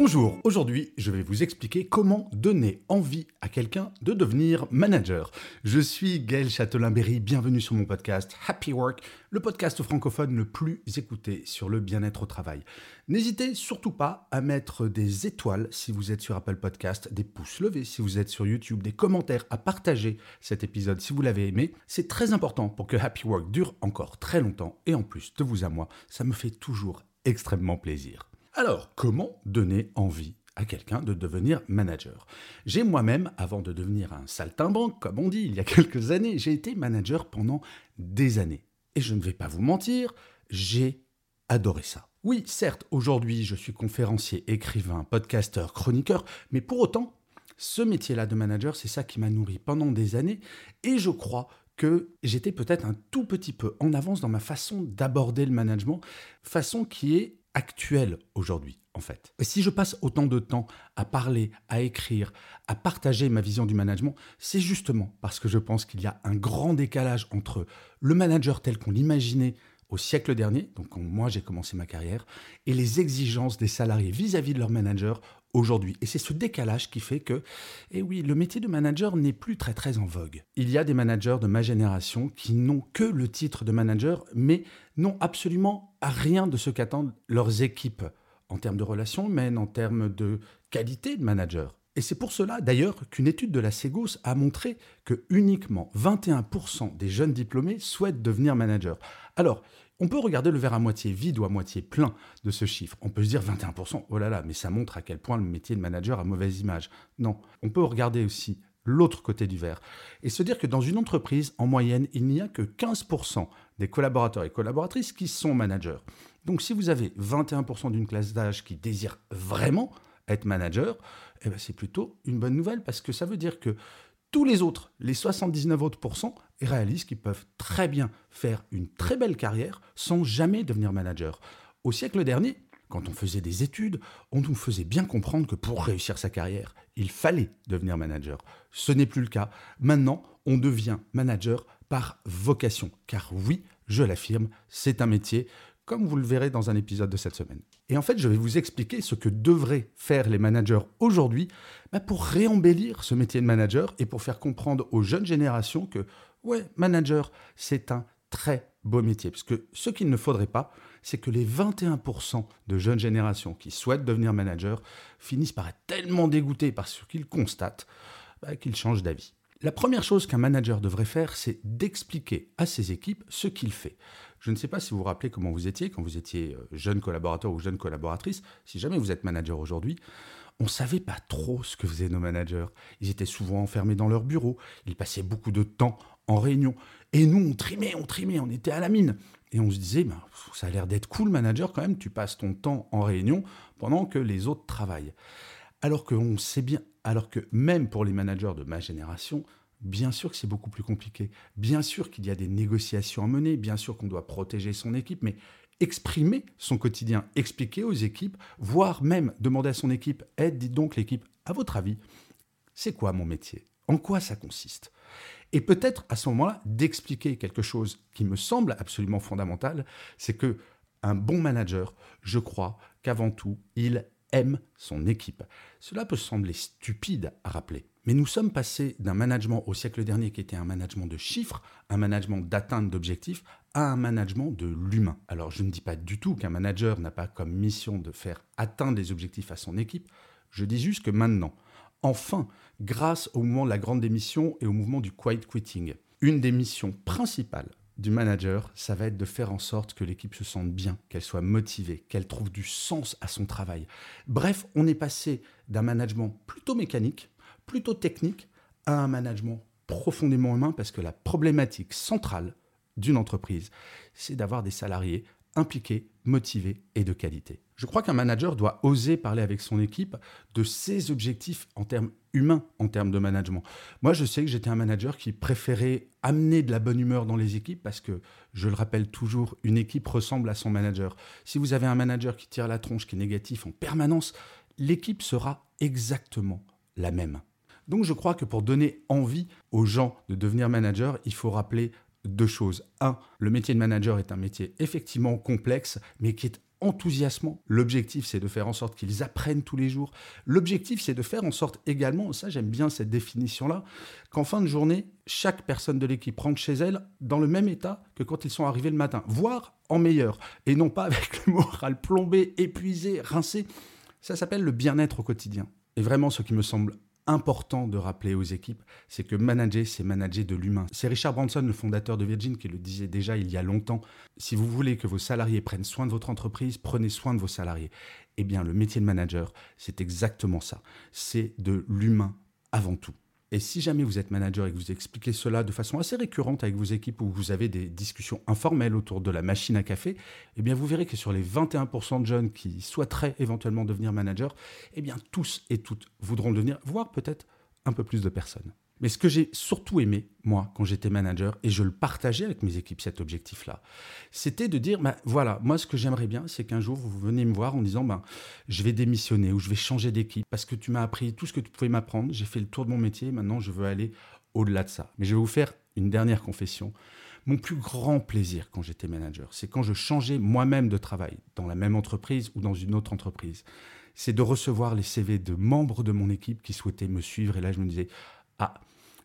Bonjour, aujourd'hui je vais vous expliquer comment donner envie à quelqu'un de devenir manager. Je suis Gaël Châtelain-Berry, bienvenue sur mon podcast Happy Work, le podcast francophone le plus écouté sur le bien-être au travail. N'hésitez surtout pas à mettre des étoiles si vous êtes sur Apple Podcast, des pouces levés si vous êtes sur YouTube, des commentaires, à partager cet épisode si vous l'avez aimé. C'est très important pour que Happy Work dure encore très longtemps et en plus de vous à moi, ça me fait toujours extrêmement plaisir. Alors, comment donner envie à quelqu'un de devenir manager? J'ai moi-même, avant de devenir un saltimbanque, comme on dit, il y a quelques années, j'ai été manager pendant des années. Et je ne vais pas vous mentir, j'ai adoré ça. Oui, certes, aujourd'hui, je suis conférencier, écrivain, podcasteur, chroniqueur, mais pour autant, ce métier-là de manager, c'est ça qui m'a nourri pendant des années, et je crois que j'étais peut-être un tout petit peu en avance dans ma façon d'aborder le management, façon qui est actuelle aujourd'hui, en fait. Si je passe autant de temps à parler, à écrire, à partager ma vision du management, c'est justement parce que je pense qu'il y a un grand décalage entre le manager tel qu'on l'imaginait au siècle dernier, donc quand moi j'ai commencé ma carrière, et les exigences des salariés vis-à-vis de leur manager aujourd'hui. Et c'est ce décalage qui fait que, eh oui, le métier de manager n'est plus très très en vogue. Il y a des managers de ma génération qui n'ont que le titre de manager, mais n'ont absolument rien de ce qu'attendent leurs équipes en termes de relations humaines, en termes de qualité de manager. Et c'est pour cela d'ailleurs qu'une étude de la Segos a montré que uniquement 21% des jeunes diplômés souhaitent devenir manager. Alors, on peut regarder le verre à moitié vide ou à moitié plein de ce chiffre. On peut se dire 21%, oh là là, mais ça montre à quel point le métier de manager a mauvaise image. Non, on peut regarder aussi l'autre côté du verre et se dire que dans une entreprise, en moyenne, il n'y a que 15% des collaborateurs et collaboratrices qui sont managers. Donc si vous avez 21% d'une classe d'âge qui désire vraiment être manager, eh ben, c'est plutôt une bonne nouvelle parce que ça veut dire que tous les autres, les 79 autres pourcents, réalisent qu'ils peuvent très bien faire une très belle carrière sans jamais devenir manager. Au siècle dernier, quand on faisait des études, on nous faisait bien comprendre que pour réussir sa carrière, il fallait devenir manager. Ce n'est plus le cas. Maintenant, on devient manager par vocation. Car oui, je l'affirme, c'est un métier comme vous le verrez dans un épisode de cette semaine. Et en fait, je vais vous expliquer ce que devraient faire les managers aujourd'hui bah, pour réembellir ce métier de manager et pour faire comprendre aux jeunes générations que, ouais, manager, c'est un très beau métier. Parce que ce qu'il ne faudrait pas, c'est que les 21% de jeunes générations qui souhaitent devenir manager finissent par être tellement dégoûtés par ce qu'ils constatent bah, qu'ils changent d'avis. La première chose qu'un manager devrait faire, c'est d'expliquer à ses équipes ce qu'il fait. Je ne sais pas si vous vous rappelez comment vous étiez quand vous étiez euh, jeune collaborateur ou jeune collaboratrice. Si jamais vous êtes manager aujourd'hui, on ne savait pas trop ce que faisaient nos managers. Ils étaient souvent enfermés dans leur bureau, ils passaient beaucoup de temps en réunion. Et nous, on trimait, on trimait, on était à la mine. Et on se disait, ben, ça a l'air d'être cool, manager, quand même, tu passes ton temps en réunion pendant que les autres travaillent. Alors que on sait bien, alors que même pour les managers de ma génération, bien sûr que c'est beaucoup plus compliqué. Bien sûr qu'il y a des négociations à mener, bien sûr qu'on doit protéger son équipe, mais exprimer son quotidien, expliquer aux équipes, voire même demander à son équipe, aide, dites donc l'équipe, à votre avis, c'est quoi mon métier? En quoi ça consiste? Et peut-être à ce moment-là d'expliquer quelque chose qui me semble absolument fondamental, c'est que un bon manager, je crois qu'avant tout, il aime son équipe. Cela peut sembler stupide à rappeler, mais nous sommes passés d'un management au siècle dernier qui était un management de chiffres, un management d'atteinte d'objectifs, à un management de l'humain. Alors je ne dis pas du tout qu'un manager n'a pas comme mission de faire atteindre les objectifs à son équipe, je dis juste que maintenant, enfin, grâce au mouvement de la grande démission et au mouvement du quiet quitting, une des missions principales du manager, ça va être de faire en sorte que l'équipe se sente bien, qu'elle soit motivée, qu'elle trouve du sens à son travail. Bref, on est passé d'un management plutôt mécanique, plutôt technique, à un management profondément humain parce que la problématique centrale d'une entreprise, c'est d'avoir des salariés impliqué, motivé et de qualité. Je crois qu'un manager doit oser parler avec son équipe de ses objectifs en termes humains, en termes de management. Moi, je sais que j'étais un manager qui préférait amener de la bonne humeur dans les équipes parce que, je le rappelle toujours, une équipe ressemble à son manager. Si vous avez un manager qui tire la tronche, qui est négatif en permanence, l'équipe sera exactement la même. Donc je crois que pour donner envie aux gens de devenir manager, il faut rappeler deux choses. Un, le métier de manager est un métier effectivement complexe, mais qui est enthousiasmant. L'objectif, c'est de faire en sorte qu'ils apprennent tous les jours. L'objectif, c'est de faire en sorte également, ça j'aime bien cette définition-là, qu'en fin de journée, chaque personne de l'équipe rentre chez elle dans le même état que quand ils sont arrivés le matin, voire en meilleur, et non pas avec le moral plombé, épuisé, rincé. Ça s'appelle le bien-être au quotidien. Et vraiment, ce qui me semble important de rappeler aux équipes, c'est que manager, c'est manager de l'humain. C'est Richard Branson, le fondateur de Virgin, qui le disait déjà il y a longtemps. Si vous voulez que vos salariés prennent soin de votre entreprise, prenez soin de vos salariés. Eh bien, le métier de manager, c'est exactement ça. C'est de l'humain avant tout. Et si jamais vous êtes manager et que vous expliquez cela de façon assez récurrente avec vos équipes ou vous avez des discussions informelles autour de la machine à café, eh bien vous verrez que sur les 21% de jeunes qui souhaiteraient éventuellement devenir manager, eh bien tous et toutes voudront devenir, voire peut-être un peu plus de personnes. Mais ce que j'ai surtout aimé, moi, quand j'étais manager, et je le partageais avec mes équipes, cet objectif-là, c'était de dire, bah, voilà, moi, ce que j'aimerais bien, c'est qu'un jour, vous venez me voir en disant, ben, je vais démissionner ou je vais changer d'équipe parce que tu m'as appris tout ce que tu pouvais m'apprendre, j'ai fait le tour de mon métier, maintenant, je veux aller au-delà de ça. Mais je vais vous faire une dernière confession. Mon plus grand plaisir quand j'étais manager, c'est quand je changeais moi-même de travail, dans la même entreprise ou dans une autre entreprise. C'est de recevoir les CV de membres de mon équipe qui souhaitaient me suivre. Et là, je me disais, ah,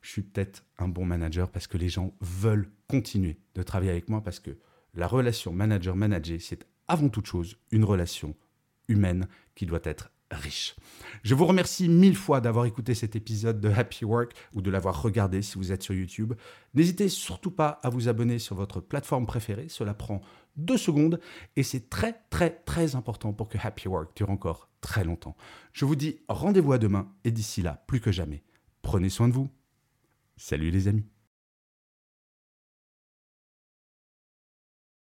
je suis peut-être un bon manager parce que les gens veulent continuer de travailler avec moi parce que la relation manager-manager, c'est avant toute chose une relation humaine qui doit être riche. Je vous remercie mille fois d'avoir écouté cet épisode de Happy Work ou de l'avoir regardé si vous êtes sur YouTube. N'hésitez surtout pas à vous abonner sur votre plateforme préférée, cela prend deux secondes et c'est très très très important pour que Happy Work dure encore très longtemps. Je vous dis rendez-vous à demain et d'ici là, plus que jamais, prenez soin de vous. Salut les amis